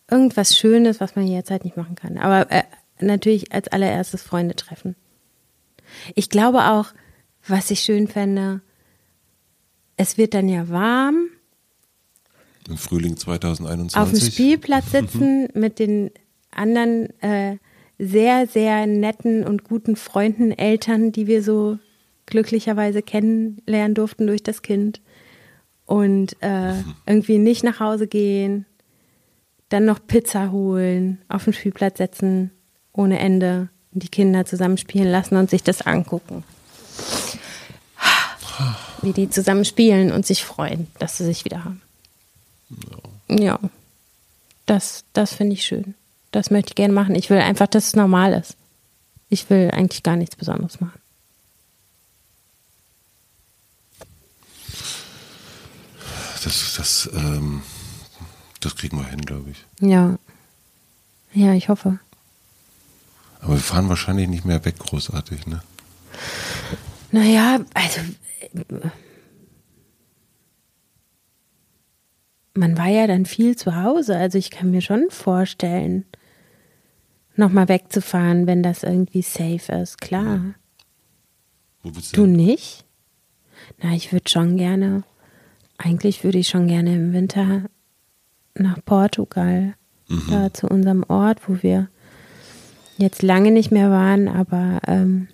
[SPEAKER 2] irgendwas Schönes, was man jetzt halt nicht machen kann. Aber äh, natürlich als allererstes Freunde treffen. Ich glaube auch, was ich schön fände, es wird dann ja warm
[SPEAKER 1] Im Frühling 2021.
[SPEAKER 2] auf dem Spielplatz sitzen mit den anderen äh, sehr, sehr netten und guten Freunden, Eltern, die wir so glücklicherweise kennenlernen durften durch das Kind. Und äh, irgendwie nicht nach Hause gehen, dann noch Pizza holen, auf den Spielplatz setzen, ohne Ende, die Kinder zusammen spielen lassen und sich das angucken. Wie die zusammen spielen und sich freuen, dass sie sich wieder haben. Ja, das, das finde ich schön. Das möchte ich gerne machen. Ich will einfach, dass es normal ist. Ich will eigentlich gar nichts Besonderes machen.
[SPEAKER 1] Das, das, ähm, Das kriegen wir hin, glaube ich.
[SPEAKER 2] Ja. Ja, ich hoffe.
[SPEAKER 1] Aber wir fahren wahrscheinlich nicht mehr weg, großartig, ne?
[SPEAKER 2] Naja, also man war ja dann viel zu Hause. Also ich kann mir schon vorstellen, nochmal wegzufahren, wenn das irgendwie safe ist, klar.
[SPEAKER 1] Wo bist
[SPEAKER 2] Du nicht? Na, ich würde schon gerne, eigentlich würde ich schon gerne im Winter nach Portugal,
[SPEAKER 1] Mhm.
[SPEAKER 2] da zu unserem Ort, wo wir jetzt lange nicht mehr waren, aber ähm,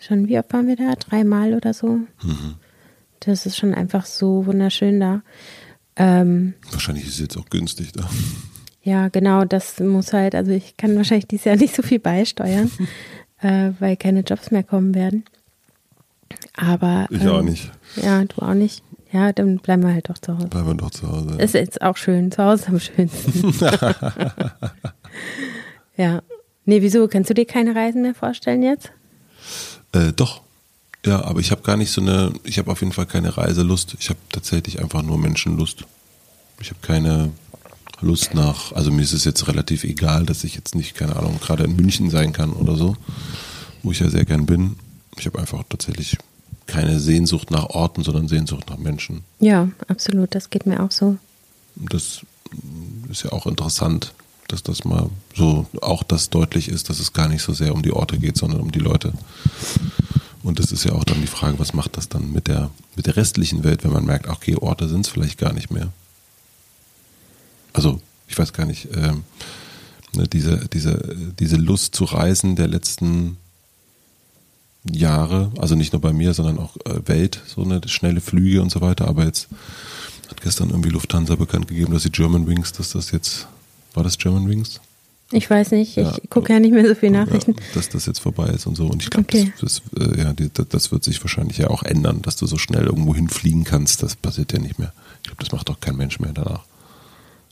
[SPEAKER 2] schon, wie oft waren wir da? Dreimal oder so?
[SPEAKER 1] Mhm.
[SPEAKER 2] Das ist schon einfach so wunderschön da. Ähm,
[SPEAKER 1] Wahrscheinlich ist es jetzt auch günstig da.
[SPEAKER 2] Ja, genau, das muss halt, also ich kann wahrscheinlich dieses Jahr nicht so viel beisteuern, äh, weil keine Jobs mehr kommen werden. Aber.
[SPEAKER 1] Ich auch
[SPEAKER 2] ähm,
[SPEAKER 1] nicht.
[SPEAKER 2] Ja, du auch nicht. Ja, dann bleiben wir halt doch zu Hause.
[SPEAKER 1] Bleiben wir doch zu Hause.
[SPEAKER 2] Ist jetzt auch schön, zu Hause am schönsten. ja. Nee, wieso? Kannst du dir keine Reisen mehr vorstellen jetzt?
[SPEAKER 1] Äh, doch. Ja, aber ich habe gar nicht so eine, ich habe auf jeden Fall keine Reiselust. Ich habe tatsächlich einfach nur Menschenlust. Ich habe keine Lust nach, also mir ist es jetzt relativ egal, dass ich jetzt nicht, keine Ahnung, gerade in München sein kann oder so, wo ich ja sehr gern bin. Ich habe einfach tatsächlich keine Sehnsucht nach Orten, sondern Sehnsucht nach Menschen.
[SPEAKER 2] Ja, absolut. Das geht mir auch so.
[SPEAKER 1] Das ist ja auch interessant, dass das mal so auch das deutlich ist, dass es gar nicht so sehr um die Orte geht, sondern um die Leute. Und das ist ja auch dann die Frage, was macht das dann mit der, mit der restlichen Welt, wenn man merkt, okay, Orte sind es vielleicht gar nicht mehr. Also, ich weiß gar nicht, ähm, ne, diese, diese, diese Lust zu reisen der letzten Jahre, also nicht nur bei mir, sondern auch äh, Welt, so eine schnelle Flüge und so weiter, aber jetzt hat gestern irgendwie Lufthansa bekannt gegeben, dass die German Wings, dass das jetzt, war das German Wings?
[SPEAKER 2] Ich weiß nicht, ich
[SPEAKER 1] Ja.
[SPEAKER 2] gucke ja nicht mehr so viele Nachrichten.
[SPEAKER 1] Ja, dass das jetzt vorbei ist und so. Und ich glaube,
[SPEAKER 2] Okay.
[SPEAKER 1] das, das, äh, ja, die, das, das wird sich wahrscheinlich ja auch ändern, dass du so schnell irgendwo hinfliegen kannst. Das passiert ja nicht mehr. Ich glaube, das macht doch kein Mensch mehr danach.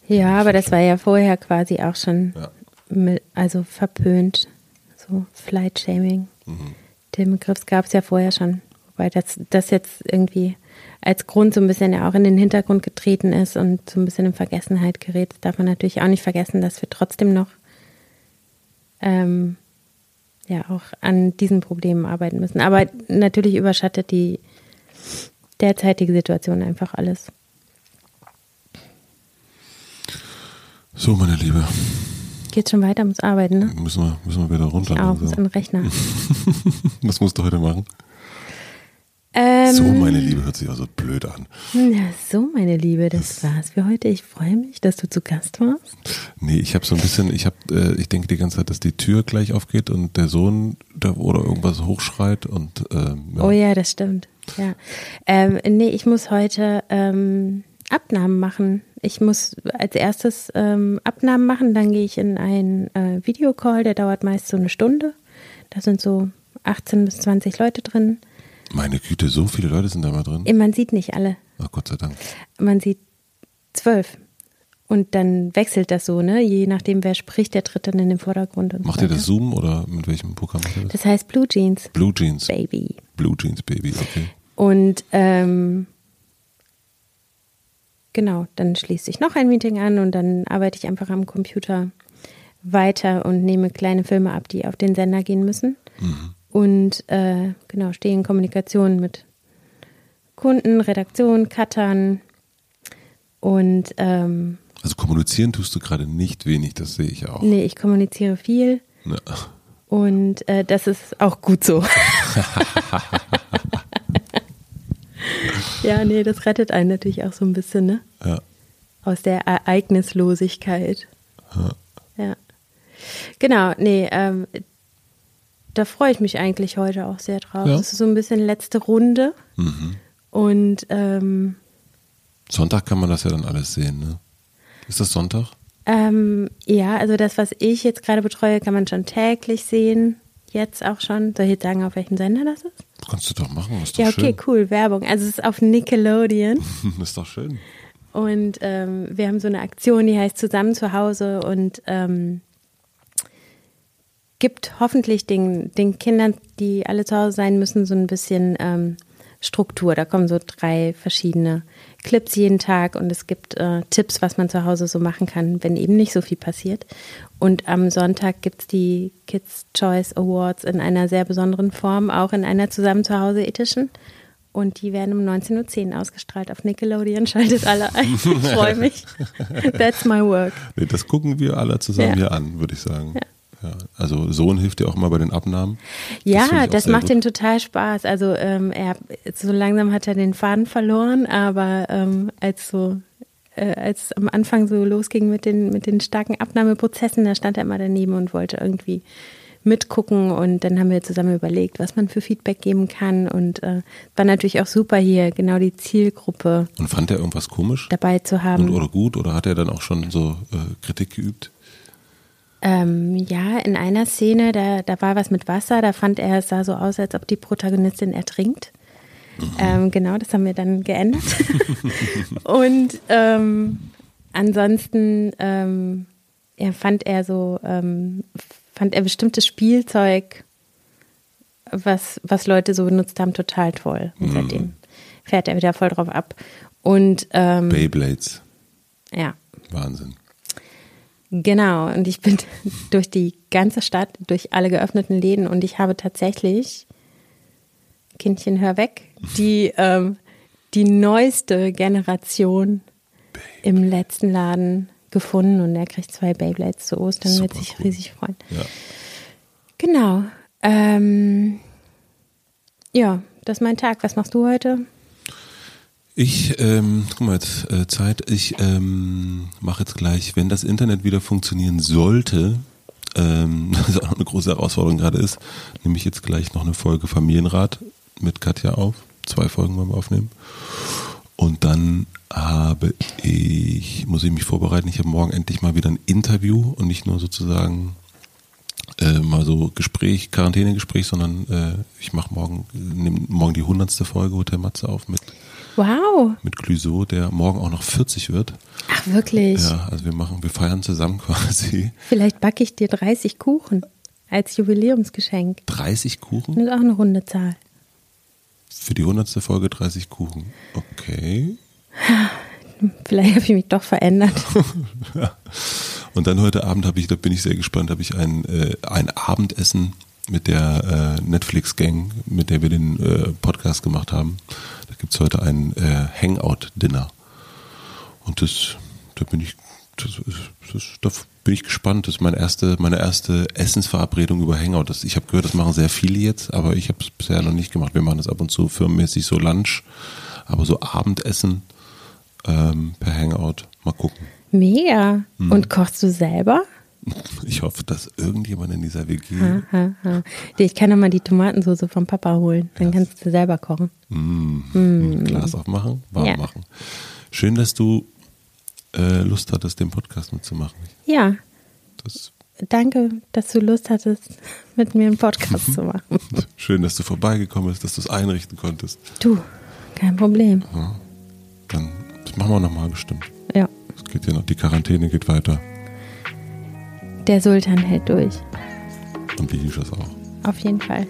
[SPEAKER 2] Ja, aber das war ja vorher quasi auch schon
[SPEAKER 1] Ja.
[SPEAKER 2] mit, also verpönt. So Flight Shaming.
[SPEAKER 1] Mhm.
[SPEAKER 2] Den Begriff gab es ja vorher schon. Wobei das, das jetzt irgendwie als Grund so ein bisschen ja auch in den Hintergrund getreten ist und so ein bisschen in Vergessenheit gerät. Das darf man natürlich auch nicht vergessen, dass wir trotzdem noch ähm, ja auch an diesen Problemen arbeiten müssen. Aber natürlich überschattet die derzeitige Situation einfach alles.
[SPEAKER 1] So, meine Liebe,
[SPEAKER 2] Geht schon weiter, muss arbeiten, ne?
[SPEAKER 1] müssen wir, müssen wir wieder runter.
[SPEAKER 2] Ich auch, muss an den Rechner.
[SPEAKER 1] Was musst du heute machen?
[SPEAKER 2] Ähm,
[SPEAKER 1] So, meine Liebe, hört sich auch so blöd an.
[SPEAKER 2] Ja, so, meine Liebe, das war's für heute. Ich freue mich, dass du zu Gast warst.
[SPEAKER 1] Nee, ich habe so ein bisschen, ich habe, äh, ich denke die ganze Zeit, dass die Tür gleich aufgeht und der Sohn da oder irgendwas hochschreit und ähm, ja.
[SPEAKER 2] Oh ja, das stimmt. Ja. Ähm, nee, ich muss heute ähm, Abnahmen machen. Ich muss als erstes ähm, Abnahmen machen, dann gehe ich in einen äh, Videocall, der dauert meist so eine Stunde. Da sind so 18 bis 20 Leute drin.
[SPEAKER 1] Meine Güte, so viele Leute sind da mal drin.
[SPEAKER 2] Man sieht nicht alle.
[SPEAKER 1] Ach Gott sei Dank.
[SPEAKER 2] Man sieht zwölf. Und dann wechselt das so, ne? Je nachdem, wer spricht, der tritt dann in den Vordergrund. Und
[SPEAKER 1] Macht
[SPEAKER 2] so
[SPEAKER 1] ihr das. Zoom oder mit welchem Programm das?
[SPEAKER 2] Das heißt Blue Jeans
[SPEAKER 1] Blue Jeans.
[SPEAKER 2] Baby.
[SPEAKER 1] Blue Jeans Baby, okay.
[SPEAKER 2] Und ähm, genau, dann schließt sich noch ein Meeting an und dann arbeite ich einfach am Computer weiter und nehme kleine Filme ab, die auf den Sender gehen müssen. Und äh, genau, stehe in Kommunikation mit Kunden, Redaktion, Cuttern und ähm,
[SPEAKER 1] Also kommunizieren tust du gerade nicht wenig, das sehe ich auch.
[SPEAKER 2] nee, ich kommuniziere viel
[SPEAKER 1] Ne.
[SPEAKER 2] und äh, das ist auch gut so. ja, nee, das rettet einen natürlich auch so ein bisschen, ne?
[SPEAKER 1] Ja.
[SPEAKER 2] Aus der Ereignislosigkeit.
[SPEAKER 1] Ja.
[SPEAKER 2] Ja. Genau, nee, ähm, da freue ich mich eigentlich heute auch sehr drauf.
[SPEAKER 1] Ja.
[SPEAKER 2] Das ist so ein bisschen letzte Runde.
[SPEAKER 1] Mhm.
[SPEAKER 2] Und ähm,
[SPEAKER 1] Sonntag kann man das ja dann alles sehen, ne? Ist das Sonntag?
[SPEAKER 2] ähm, ja, also das, was ich jetzt gerade betreue, kann man schon täglich sehen. Jetzt auch schon. Soll ich jetzt sagen, auf welchem Sender das ist?
[SPEAKER 1] Kannst du doch machen, ist doch
[SPEAKER 2] Ja, okay,
[SPEAKER 1] schön.
[SPEAKER 2] cool, Werbung. Also es ist auf Nickelodeon.
[SPEAKER 1] ist doch schön.
[SPEAKER 2] Und ähm, wir haben so eine Aktion, die heißt Zusammen zu Hause und ähm, gibt hoffentlich den, den Kindern, die alle zu Hause sein müssen, so ein bisschen ähm, Struktur. Da kommen so drei verschiedene Clips jeden Tag und es gibt äh, Tipps, was man zu Hause so machen kann, wenn eben nicht so viel passiert. Und am Sonntag gibt es die Kids Choice Awards in einer sehr besonderen Form, auch in einer Zusammen zu Hause Edition. Und die werden um 19.10 Uhr ausgestrahlt auf Nickelodeon. Schaltet alle ein. Ich freue mich. That's my work.
[SPEAKER 1] Nee, das gucken wir alle zusammen ja. hier an, würde ich sagen. Ja. Ja, also Sohn hilft dir auch mal bei den Abnahmen.
[SPEAKER 2] Ja, das, das macht ihm total Spaß. Also ähm, er so langsam hat er den Faden verloren, aber ähm, als so äh, als es am Anfang so losging mit den mit den starken Abnahmeprozessen, da stand er immer daneben und wollte irgendwie mitgucken und dann haben wir zusammen überlegt, was man für Feedback geben kann und äh, war natürlich auch super hier genau die Zielgruppe.
[SPEAKER 1] Und fand er irgendwas komisch
[SPEAKER 2] dabei zu haben
[SPEAKER 1] und, oder gut oder hat er dann auch schon so äh, Kritik geübt?
[SPEAKER 2] Ähm, ja, in einer Szene, da, da war was mit Wasser, da fand er, es sah so aus, als ob die Protagonistin ertrinkt. Mhm. Ähm, genau, das haben wir dann geändert. und ähm, ansonsten ähm, ja, fand er so, ähm, fand er bestimmtes Spielzeug, was, was Leute so benutzt haben, total toll. Und mhm. seitdem fährt er wieder voll drauf ab. Und ähm,
[SPEAKER 1] Beyblades.
[SPEAKER 2] Ja.
[SPEAKER 1] Wahnsinn.
[SPEAKER 2] Genau, und ich bin durch die ganze Stadt, durch alle geöffneten Läden und ich habe tatsächlich, Kindchen, hör weg, die, ähm, die neueste Generation im letzten Laden gefunden und er kriegt zwei Beyblades zu Ostern, Super wird sich cool. riesig freuen. Ja. Genau. Ähm, ja, das ist mein Tag. Was machst du heute?
[SPEAKER 1] Ich, ähm, guck mal, jetzt äh, Zeit. Ich ähm, mache jetzt gleich, wenn das Internet wieder funktionieren sollte, ähm, das auch eine große Herausforderung gerade ist, nehme ich jetzt gleich noch eine Folge Familienrat mit Katja auf. Zwei Folgen wollen wir aufnehmen. Und dann habe ich, muss ich mich vorbereiten, ich habe morgen endlich mal wieder ein Interview und nicht nur sozusagen äh, mal so Gespräch, Quarantänegespräch, sondern äh, ich mache morgen, nehme morgen die hundertste Folge Hotel Matze auf mit
[SPEAKER 2] Wow.
[SPEAKER 1] Mit Clouseau, der morgen auch noch 40 wird.
[SPEAKER 2] Ach, wirklich?
[SPEAKER 1] Ja, also wir machen, wir feiern zusammen quasi.
[SPEAKER 2] Vielleicht backe ich dir 30 Kuchen als Jubiläumsgeschenk.
[SPEAKER 1] 30 Kuchen?
[SPEAKER 2] Das ist auch eine runde Zahl.
[SPEAKER 1] Für die hundertste Folge 30 Kuchen. Okay.
[SPEAKER 2] Vielleicht habe ich mich doch verändert.
[SPEAKER 1] Und dann heute Abend habe ich, da bin ich sehr gespannt, habe ich ein, äh, ein Abendessen mit der äh, Netflix-Gang, mit der wir den äh, Podcast gemacht haben. Da gibt es heute ein äh, Hangout-Dinner. Und das, da bin ich, das, das, da bin ich gespannt. Das ist meine erste, meine erste Essensverabredung über Hangout. Das, ich habe gehört, das machen sehr viele jetzt, aber ich habe es bisher noch nicht gemacht. Wir machen das ab und zu firmenmäßig so Lunch, aber so Abendessen ähm, per Hangout. Mal gucken.
[SPEAKER 2] Mega. Mhm. Und kochst du selber?
[SPEAKER 1] Ich hoffe, dass irgendjemand in dieser WG.
[SPEAKER 2] Ha, ha, ha. Ich kann doch mal die Tomatensauce vom Papa holen. Dann kannst du selber kochen.
[SPEAKER 1] Mm. Mm. Glas aufmachen, warm ja. machen. Schön, dass du äh, Lust hattest, den Podcast mitzumachen.
[SPEAKER 2] Ja. Das Danke, dass du Lust hattest, mit mir einen Podcast zu machen.
[SPEAKER 1] Schön, dass du vorbeigekommen bist, dass du es einrichten konntest.
[SPEAKER 2] Du, kein Problem. Ja.
[SPEAKER 1] Dann das machen wir nochmal bestimmt.
[SPEAKER 2] Ja.
[SPEAKER 1] Es geht ja noch, die Quarantäne geht weiter.
[SPEAKER 2] Der Sultan hält durch.
[SPEAKER 1] Und das auch?
[SPEAKER 2] Auf jeden Fall.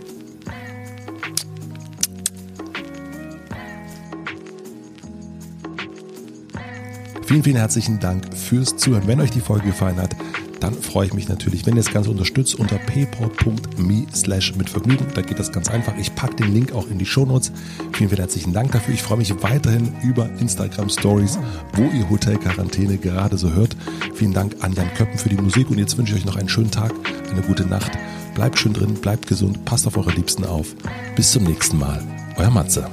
[SPEAKER 1] Vielen, vielen herzlichen Dank fürs Zuhören. Wenn euch die Folge gefallen hat, dann freue ich mich natürlich, wenn ihr das Ganze unterstützt unter paypal.me slash mit Vergnügen. Da geht das ganz einfach. Ich packe den Link auch in die Shownotes. Vielen, vielen herzlichen Dank dafür. Ich freue mich weiterhin über Instagram Stories, wo ihr Hotel Quarantäne gerade so hört. Vielen Dank an Jan Köppen für die Musik und jetzt wünsche ich euch noch einen schönen Tag, eine gute Nacht. Bleibt schön drin, bleibt gesund, passt auf eure Liebsten auf. Bis zum nächsten Mal. Euer Matze.